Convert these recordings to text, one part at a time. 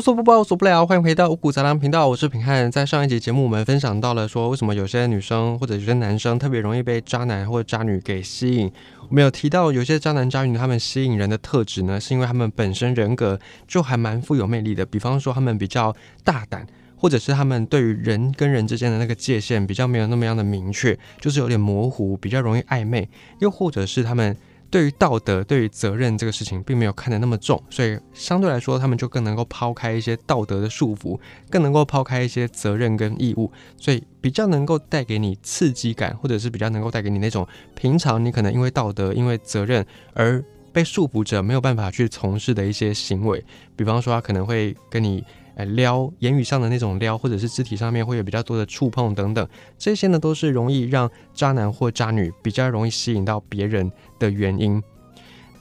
无所不包，无所不聊，欢迎回到五谷杂粮频道，我是平汉。在上一集节目，我们分享到了说，为什么有些女生或者有些男生特别容易被渣男或者渣女给吸引。我们有提到，有些渣男渣女他们吸引人的特质呢，是因为他们本身人格就还蛮富有魅力的。比方说，他们比较大胆，或者是他们对于人跟人之间的那个界限比较没有那么样的明确，就是有点模糊，比较容易暧昧。又或者是他们。对于道德、对于责任这个事情，并没有看得那么重，所以相对来说，他们就更能够抛开一些道德的束缚，更能够抛开一些责任跟义务，所以比较能够带给你刺激感，或者是比较能够带给你那种平常你可能因为道德、因为责任而被束缚着没有办法去从事的一些行为，比方说他可能会跟你。撩，言语上的那种撩，或者是肢体上面会有比较多的触碰等等，这些呢都是容易让渣男或渣女比较容易吸引到别人的原因。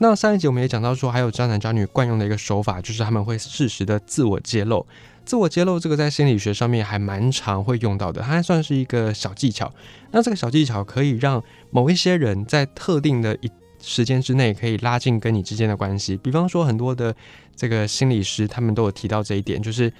那上一集我们也讲到说，还有渣男渣女惯用的一个手法，就是他们会适时的自我揭露。自我揭露这个在心理学上面还蛮常会用到的，它还算是一个小技巧。那这个小技巧可以让某一些人在特定的一时间之内可以拉近跟你之间的关系，比方说很多的这个心理师，他们都有提到这一点，就是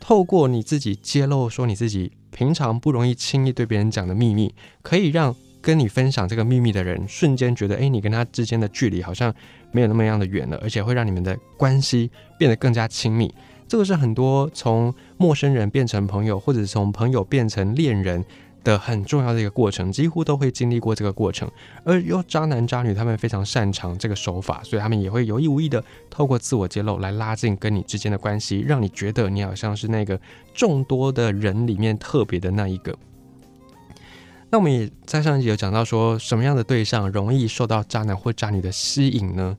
透过你自己揭露说你自己平常不容易轻易对别人讲的秘密，可以让跟你分享这个秘密的人瞬间觉得，哎，你跟他之间的距离好像没有那么样的远了，而且会让你们的关系变得更加亲密。这个是很多从陌生人变成朋友，或者是从朋友变成恋人。的很重要的一个过程，几乎都会经历过这个过程。而有渣男渣女，他们非常擅长这个手法，所以他们也会有意无意的透过自我揭露来拉近跟你之间的关系，让你觉得你好像是那个众多的人里面特别的那一个。那我们也在上一集有讲到说，什么样的对象容易受到渣男或渣女的吸引呢？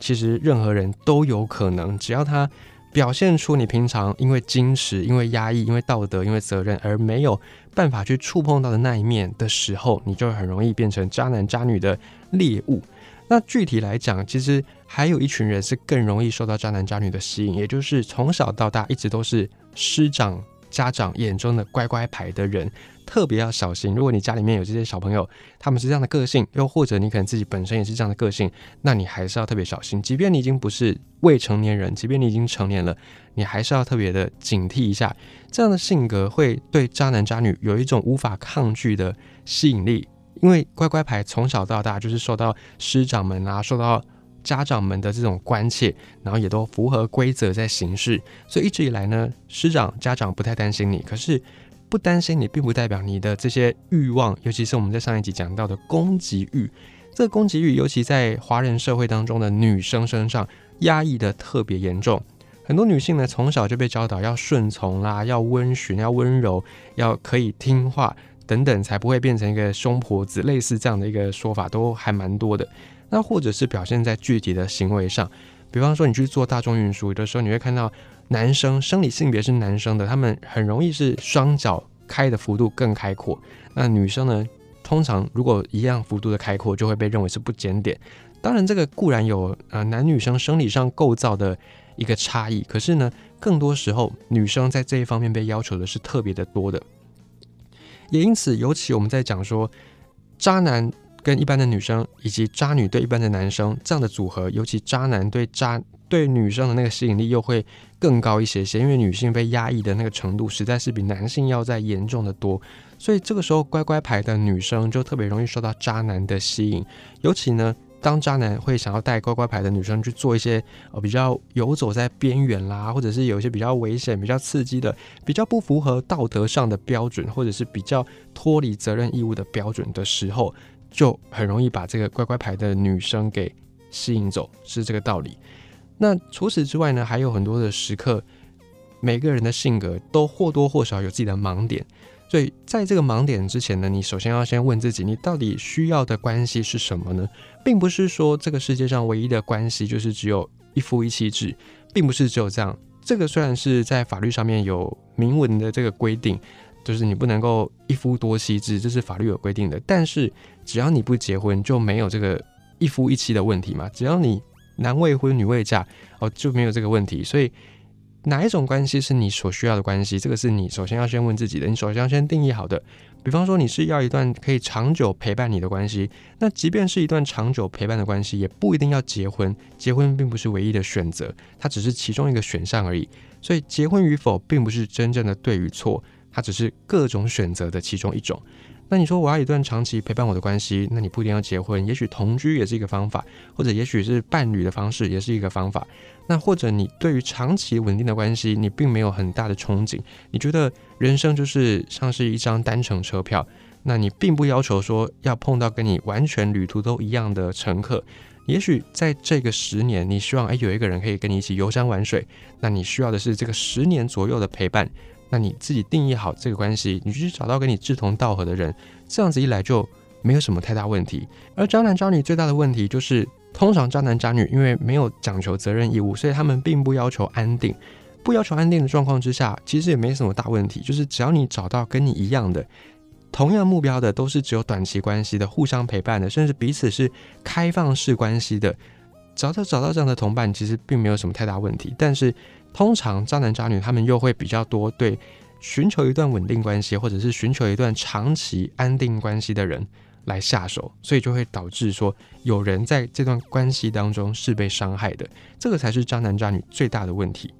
其实任何人都有可能，只要他。表现出你平常因为矜持、因为压抑、因为道德、因为责任而没有办法去触碰到的那一面的时候，你就很容易变成渣男渣女的猎物。那具体来讲，其实还有一群人是更容易受到渣男渣女的吸引，也就是从小到大一直都是师长。家长眼中的乖乖牌的人，特别要小心。如果你家里面有这些小朋友，他们是这样的个性，又或者你可能自己本身也是这样的个性，那你还是要特别小心。即便你已经不是未成年人，即便你已经成年了，你还是要特别的警惕一下。这样的性格会对渣男渣女有一种无法抗拒的吸引力，因为乖乖牌从小到大就是受到师长们啊，受到。家长们的这种关切，然后也都符合规则在行事，所以一直以来呢，师长家长不太担心你。可是不担心你，并不代表你的这些欲望，尤其是我们在上一集讲到的攻击欲，这个攻击欲，尤其在华人社会当中的女生身上压抑的特别严重。很多女性呢，从小就被教导要顺从啦，要温驯，要温柔，要可以听话等等，才不会变成一个凶婆子。类似这样的一个说法，都还蛮多的。那或者是表现在具体的行为上，比方说你去做大众运输，有的时候你会看到男生生理性别是男生的，他们很容易是双脚开的幅度更开阔。那女生呢，通常如果一样幅度的开阔，就会被认为是不检点。当然，这个固然有呃男女生生理上构造的一个差异，可是呢，更多时候女生在这一方面被要求的是特别的多的。也因此，尤其我们在讲说渣男。跟一般的女生以及渣女对一般的男生这样的组合，尤其渣男对渣对女生的那个吸引力又会更高一些些，因为女性被压抑的那个程度实在是比男性要再严重的多，所以这个时候乖乖牌的女生就特别容易受到渣男的吸引，尤其呢，当渣男会想要带乖乖牌的女生去做一些呃比较游走在边缘啦，或者是有一些比较危险、比较刺激的、比较不符合道德上的标准，或者是比较脱离责任义务的标准的时候。就很容易把这个乖乖牌的女生给吸引走，是这个道理。那除此之外呢，还有很多的时刻，每个人的性格都或多或少有自己的盲点。所以在这个盲点之前呢，你首先要先问自己，你到底需要的关系是什么呢？并不是说这个世界上唯一的关系就是只有一夫一妻制，并不是只有这样。这个虽然是在法律上面有明文的这个规定。就是你不能够一夫多妻制，这是法律有规定的。但是只要你不结婚，就没有这个一夫一妻的问题嘛。只要你男未婚女未嫁，哦，就没有这个问题。所以哪一种关系是你所需要的关系？这个是你首先要先问自己的。你首先要先定义好的。比方说你是要一段可以长久陪伴你的关系，那即便是一段长久陪伴的关系，也不一定要结婚。结婚并不是唯一的选择，它只是其中一个选项而已。所以结婚与否并不是真正的对与错，它只是各种选择的其中一种。那你说我要一段长期陪伴我的关系，那你不一定要结婚，也许同居也是一个方法，或者也许是伴侣的方式也是一个方法。那或者你对于长期稳定的关系，你并没有很大的憧憬，你觉得人生就是像是一张单程车票，那你并不要求说要碰到跟你完全旅途都一样的乘客。也许在这个十年，你希望哎有一个人可以跟你一起游山玩水，那你需要的是这个十年左右的陪伴。那你自己定义好这个关系，你去找到跟你志同道合的人，这样子一来就没有什么太大问题。而渣男渣女最大的问题就是，通常渣男渣女因为没有讲求责任义务，所以他们并不要求安定。不要求安定的状况之下，其实也没什么大问题。就是只要你找到跟你一样的、同样目标的，都是只有短期关系的、互相陪伴的，甚至彼此是开放式关系的，找到找到这样的同伴，其实并没有什么太大问题。但是通常渣男渣女他们又会比较多对寻求一段稳定关系，或者是寻求一段长期安定关系的人来下手，所以就会导致说有人在这段关系当中是被伤害的，这个才是渣男渣女最大的问题。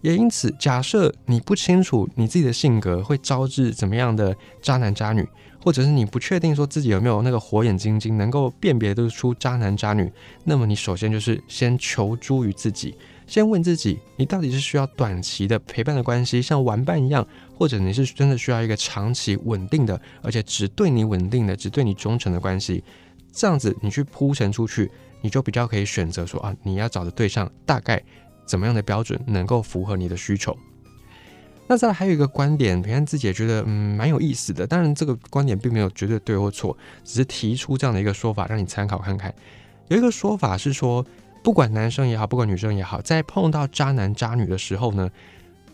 也因此，假设你不清楚你自己的性格会招致怎么样的渣男渣女，或者是你不确定说自己有没有那个火眼金睛能够辨别得出渣男渣女，那么你首先就是先求助于自己。先问自己，你到底是需要短期的陪伴的关系，像玩伴一样，或者你是真的需要一个长期稳定的，而且只对你稳定的、只对你忠诚的关系？这样子你去铺陈出去，你就比较可以选择说啊，你要找的对象大概怎么样的标准能够符合你的需求？那再来还有一个观点，平安自己也觉得嗯蛮有意思的。当然，这个观点并没有绝对对或错，只是提出这样的一个说法让你参考看看。有一个说法是说。不管男生也好，不管女生也好，在碰到渣男渣女的时候呢，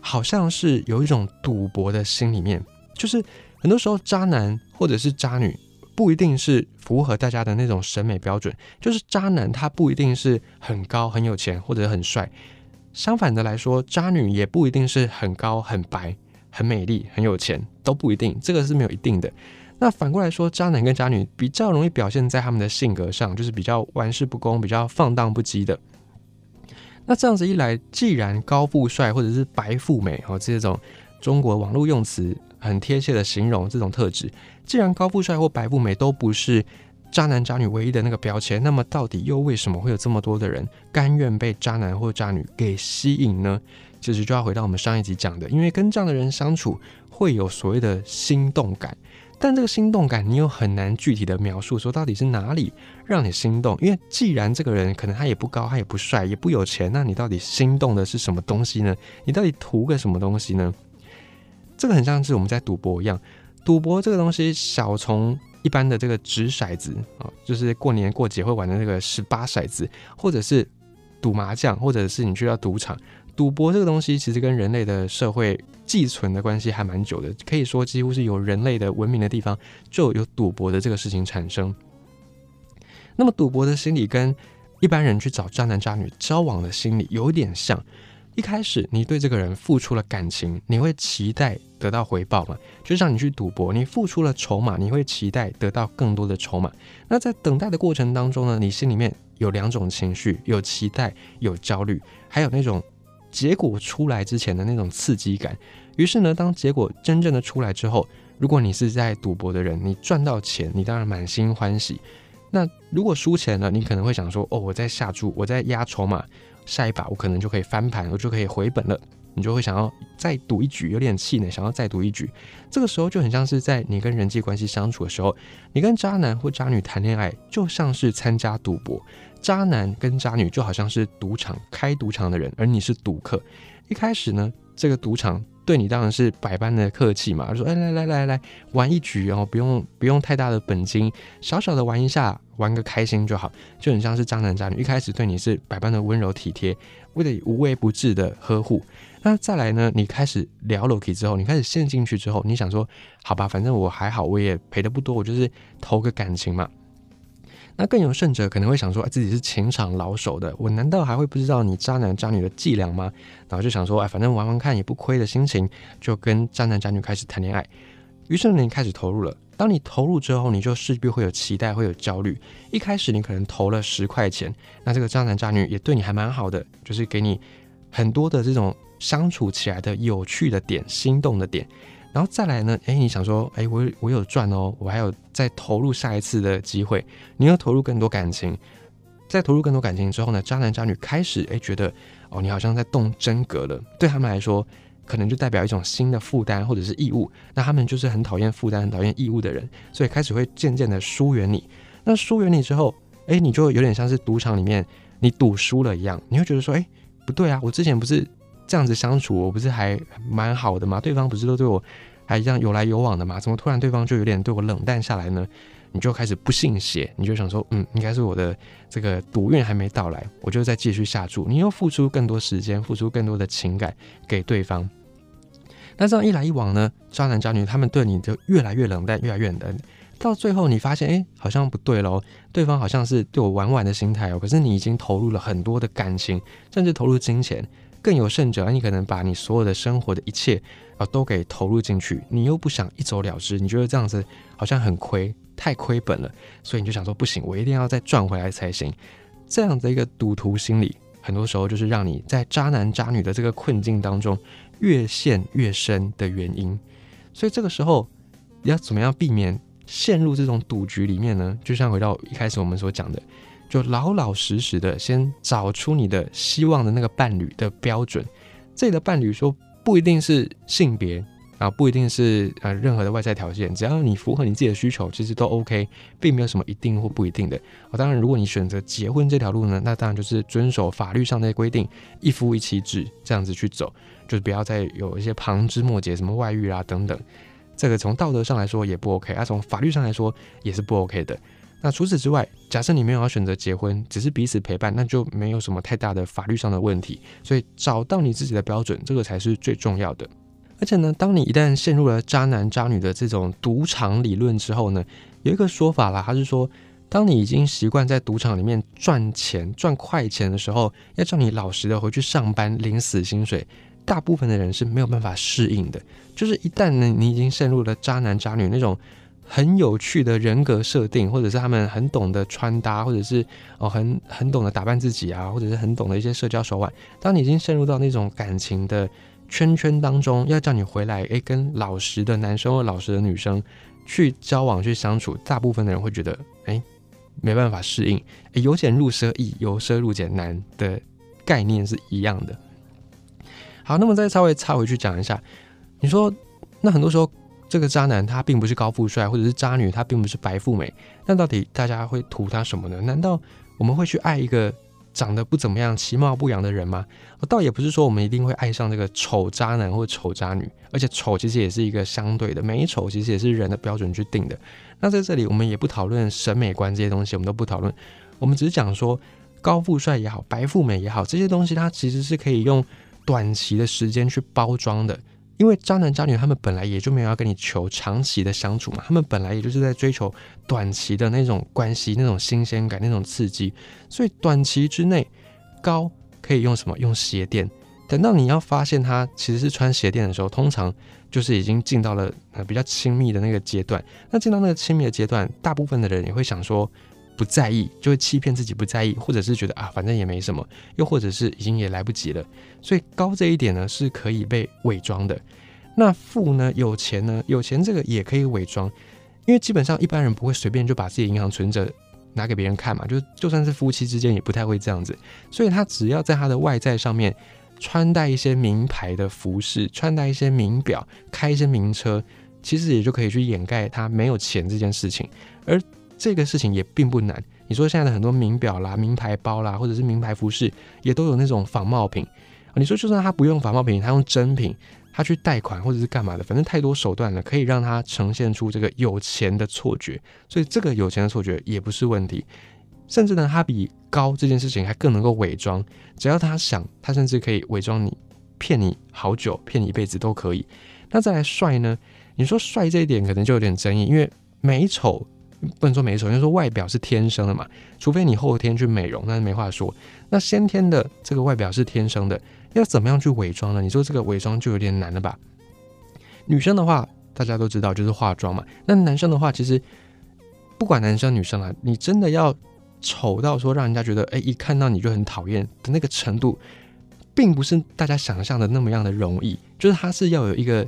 好像是有一种赌博的心里面，就是很多时候渣男或者是渣女不一定是符合大家的那种审美标准，就是渣男他不一定是很高很有钱或者很帅，相反的来说，渣女也不一定是很高很白很美丽很有钱都不一定，这个是没有一定的。那反过来说，渣男跟渣女比较容易表现在他们的性格上，就是比较玩世不恭、比较放荡不羁的。那这样子一来，既然高富帅或者是白富美哦这种中国网络用词很贴切的形容这种特质，既然高富帅或白富美都不是渣男渣女唯一的那个标签，那么到底又为什么会有这么多的人甘愿被渣男或渣女给吸引呢？其实就要回到我们上一集讲的，因为跟这样的人相处会有所谓的心动感。但这个心动感，你又很难具体的描述，说到底是哪里让你心动？因为既然这个人可能他也不高，他也不帅，也不有钱，那你到底心动的是什么东西呢？你到底图个什么东西呢？这个很像是我们在赌博一样，赌博这个东西，小从一般的这个掷骰子啊，就是过年过节会玩的那个十八骰子，或者是赌麻将，或者是你去到赌场。赌博这个东西其实跟人类的社会寄存的关系还蛮久的，可以说几乎是有人类的文明的地方就有赌博的这个事情产生。那么赌博的心理跟一般人去找渣男渣女交往的心理有点像。一开始你对这个人付出了感情，你会期待得到回报嘛？就像你去赌博，你付出了筹码，你会期待得到更多的筹码。那在等待的过程当中呢，你心里面有两种情绪：有期待，有焦虑，还有那种。结果出来之前的那种刺激感，于是呢，当结果真正的出来之后，如果你是在赌博的人，你赚到钱，你当然满心欢喜。那如果输钱了，你可能会想说：“哦，我在下注，我在压筹码，下一把我可能就可以翻盘，我就可以回本了。”你就会想要再赌一局，有点气馁，想要再赌一局。这个时候就很像是在你跟人际关系相处的时候，你跟渣男或渣女谈恋爱，就像是参加赌博。渣男跟渣女就好像是赌场开赌场的人，而你是赌客。一开始呢，这个赌场对你当然是百般的客气嘛，说：“哎，来来来来，玩一局哦，不用不用太大的本金，小小的玩一下，玩个开心就好。”就很像是渣男渣女一开始对你是百般的温柔体贴，为了无微不至的呵护。那再来呢，你开始聊 Loki 之后，你开始陷进去之后，你想说：“好吧，反正我还好，我也赔的不多，我就是投个感情嘛。”那更有甚者可能会想说，自己是情场老手的，我难道还会不知道你渣男渣女的伎俩吗？然后就想说，哎，反正玩玩看也不亏的心情，就跟渣男渣女开始谈恋爱。于是呢，你开始投入了。当你投入之后，你就势必会有期待，会有焦虑。一开始你可能投了十块钱，那这个渣男渣女也对你还蛮好的，就是给你很多的这种相处起来的有趣的点、心动的点。然后再来呢，哎，你想说，哎，我我有赚哦，我还有再投入下一次的机会，你要投入更多感情，在投入更多感情之后呢，渣男渣女开始哎觉得，哦，你好像在动真格了，对他们来说，可能就代表一种新的负担或者是义务，那他们就是很讨厌负担、很讨厌义务的人，所以开始会渐渐的疏远你。那疏远你之后，哎，你就有点像是赌场里面你赌输了一样，你会觉得说，哎，不对啊，我之前不是。这样子相处，我不是还蛮好的吗？对方不是都对我还一样有来有往的吗？怎么突然对方就有点对我冷淡下来呢？你就开始不信邪，你就想说，嗯，应该是我的这个赌运还没到来，我就再继续下注。你又付出更多时间，付出更多的情感给对方。那这样一来一往呢，渣男渣女他们对你就越来越冷淡，越来越冷。到最后你发现，哎，好像不对喽，对方好像是对我玩玩的心态哦。可是你已经投入了很多的感情，甚至投入金钱。更有甚者，你可能把你所有的生活的一切啊都给投入进去，你又不想一走了之，你觉得这样子好像很亏，太亏本了，所以你就想说不行，我一定要再赚回来才行。这样的一个赌徒心理，很多时候就是让你在渣男渣女的这个困境当中越陷越深的原因。所以这个时候要怎么样避免陷入这种赌局里面呢？就像回到一开始我们所讲的。就老老实实的先找出你的希望的那个伴侣的标准，这里的伴侣说不一定是性别啊，不一定是呃任何的外在条件，只要你符合你自己的需求，其实都 OK，并没有什么一定或不一定的。啊，当然如果你选择结婚这条路呢，那当然就是遵守法律上的规定，一夫一妻制这样子去走，就是不要再有一些旁枝末节，什么外遇啊等等，这个从道德上来说也不 OK，啊从法律上来说也是不 OK 的。那除此之外，假设你没有要选择结婚，只是彼此陪伴，那就没有什么太大的法律上的问题。所以找到你自己的标准，这个才是最重要的。而且呢，当你一旦陷入了渣男渣女的这种赌场理论之后呢，有一个说法啦，他是说，当你已经习惯在赌场里面赚钱、赚快钱的时候，要叫你老实的回去上班领死薪水，大部分的人是没有办法适应的。就是一旦呢，你已经陷入了渣男渣女那种。很有趣的人格设定，或者是他们很懂得穿搭，或者是哦很很懂得打扮自己啊，或者是很懂得一些社交手腕。当你已经陷入到那种感情的圈圈当中，要叫你回来，诶，跟老实的男生或老实的女生去交往去相处，大部分的人会觉得，诶，没办法适应。由俭入奢易，由奢入俭难的概念是一样的。好，那么再稍微插回去讲一下，你说那很多时候。这个渣男他并不是高富帅，或者是渣女她并不是白富美，那到底大家会图他什么呢？难道我们会去爱一个长得不怎么样、其貌不扬的人吗？倒也不是说我们一定会爱上这个丑渣男或丑渣女，而且丑其实也是一个相对的，美丑其实也是人的标准去定的。那在这里我们也不讨论审美观这些东西，我们都不讨论，我们只是讲说高富帅也好，白富美也好，这些东西它其实是可以用短期的时间去包装的。因为渣男渣女他们本来也就没有要跟你求长期的相处嘛，他们本来也就是在追求短期的那种关系、那种新鲜感、那种刺激，所以短期之内高可以用什么？用鞋垫。等到你要发现他其实是穿鞋垫的时候，通常就是已经进到了呃比较亲密的那个阶段。那进到那个亲密的阶段，大部分的人也会想说。不在意就会欺骗自己不在意，或者是觉得啊反正也没什么，又或者是已经也来不及了。所以高这一点呢是可以被伪装的。那富呢有钱呢有钱这个也可以伪装，因为基本上一般人不会随便就把自己银行存折拿给别人看嘛，就就算是夫妻之间也不太会这样子。所以他只要在他的外在上面穿戴一些名牌的服饰，穿戴一些名表，开一些名车，其实也就可以去掩盖他没有钱这件事情，而。这个事情也并不难。你说现在的很多名表啦、名牌包啦，或者是名牌服饰，也都有那种仿冒品。你说就算他不用仿冒品，他用真品，他去贷款或者是干嘛的，反正太多手段了，可以让他呈现出这个有钱的错觉。所以这个有钱的错觉也不是问题。甚至呢，他比高这件事情还更能够伪装。只要他想，他甚至可以伪装你，骗你好久，骗你一辈子都可以。那再来帅呢？你说帅这一点可能就有点争议，因为美丑。不能说美丑，因为说外表是天生的嘛，除非你后天去美容，那是没话说。那先天的这个外表是天生的，要怎么样去伪装呢？你说这个伪装就有点难了吧？女生的话，大家都知道就是化妆嘛。那男生的话，其实不管男生女生啊，你真的要丑到说让人家觉得，哎，一看到你就很讨厌的那个程度，并不是大家想象的那么样的容易，就是它是要有一个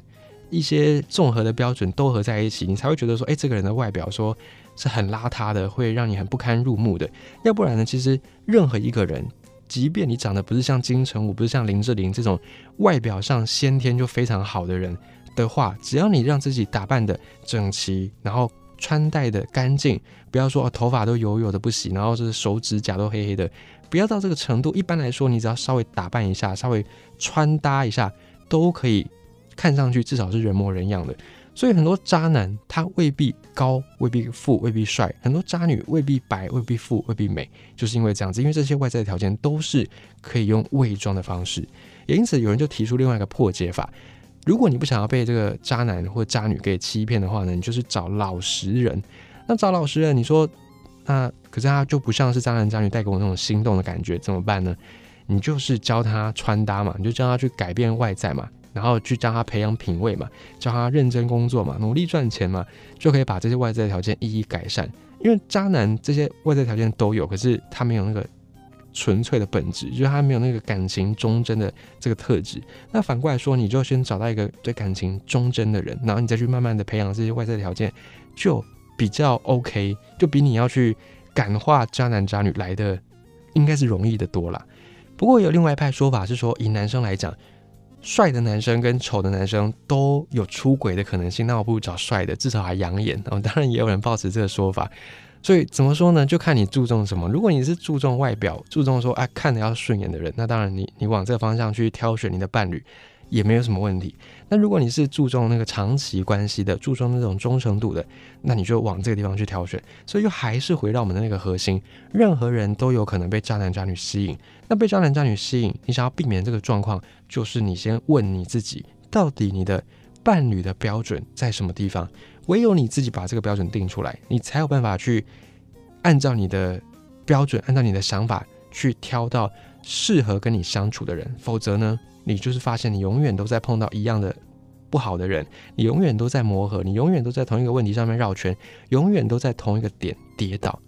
一些综合的标准都合在一起，你才会觉得说，哎，这个人的外表说是很邋遢的，会让你很不堪入目的。要不然呢，其实任何一个人，即便你长得不是像金城武，不是像林志玲这种外表上先天就非常好的人的话，只要你让自己打扮的整齐，然后穿戴的干净，不要说头发都油油的不洗，然后是手指甲都黑黑的。不要到这个程度。一般来说，你只要稍微打扮一下，稍微穿搭一下，都可以看上去至少是人模人样的。所以很多渣男他未必高，未必富，未必帅；很多渣女未必白，未必富，未必美，就是因为这样子。因为这些外在条件都是可以用伪装的方式。也因此，有人就提出另外一个破解法：如果你不想要被这个渣男或渣女给欺骗的话呢，你就是找老实人。那找老实人，你说？那可是他就不像是渣男渣女带给我那种心动的感觉，怎么办呢？你就是教他穿搭嘛，你就教他去改变外在嘛，然后去教他培养品味嘛，教他认真工作嘛，努力赚钱嘛，就可以把这些外在条件一一改善。因为渣男这些外在条件都有，可是他没有那个纯粹的本质，就是他没有那个感情忠贞的这个特质。那反过来说，你就先找到一个对感情忠贞的人，然后你再去慢慢的培养这些外在条件，就。比较 OK，就比你要去感化渣男渣女来的，应该是容易的多啦。不过有另外一派说法是说，以男生来讲，帅的男生跟丑的男生都有出轨的可能性，那我不如找帅的，至少还养眼。哦，当然也有人抱持这个说法。所以怎么说呢？就看你注重什么。如果你是注重外表，注重说哎看着要顺眼的人，那当然你你往这个方向去挑选你的伴侣。也没有什么问题。那如果你是注重那个长期关系的，注重那种忠诚度的，那你就往这个地方去挑选。所以又还是回到我们的那个核心，任何人都有可能被渣男渣女吸引。那被渣男渣女吸引，你想要避免这个状况，就是你先问你自己，到底你的伴侣的标准在什么地方？唯有你自己把这个标准定出来，你才有办法去按照你的标准，按照你的想法去挑到适合跟你相处的人。否则呢？你就是发现，你永远都在碰到一样的不好的人，你永远都在磨合，你永远都在同一个问题上面绕圈，永远都在同一个点跌倒。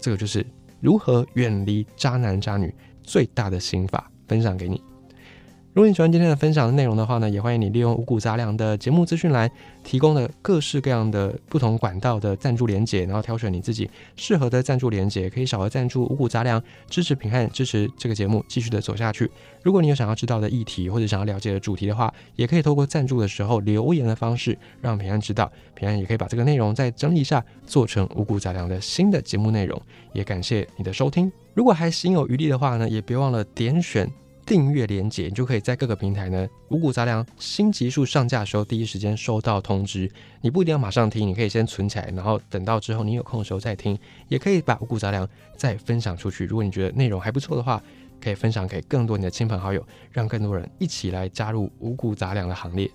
这个就是如何远离渣男渣女最大的心法，分享给你。如果你喜欢今天的分享的内容的话呢，也欢迎你利用五谷杂粮的节目资讯栏提供的各式各样的不同管道的赞助连结，然后挑选你自己适合的赞助连结，可以小额赞助五谷杂粮，支持平汉，支持这个节目继续的走下去。如果你有想要知道的议题或者想要了解的主题的话，也可以透过赞助的时候留言的方式让平安知道，平安也可以把这个内容再整理一下，做成五谷杂粮的新的节目内容。也感谢你的收听，如果还心有余力的话呢，也别忘了点选。订阅连接，你就可以在各个平台呢，五谷杂粮新集数上架的时候，第一时间收到通知。你不一定要马上听，你可以先存起来，然后等到之后你有空的时候再听。也可以把五谷杂粮再分享出去。如果你觉得内容还不错的话，可以分享给更多你的亲朋好友，让更多人一起来加入五谷杂粮的行列。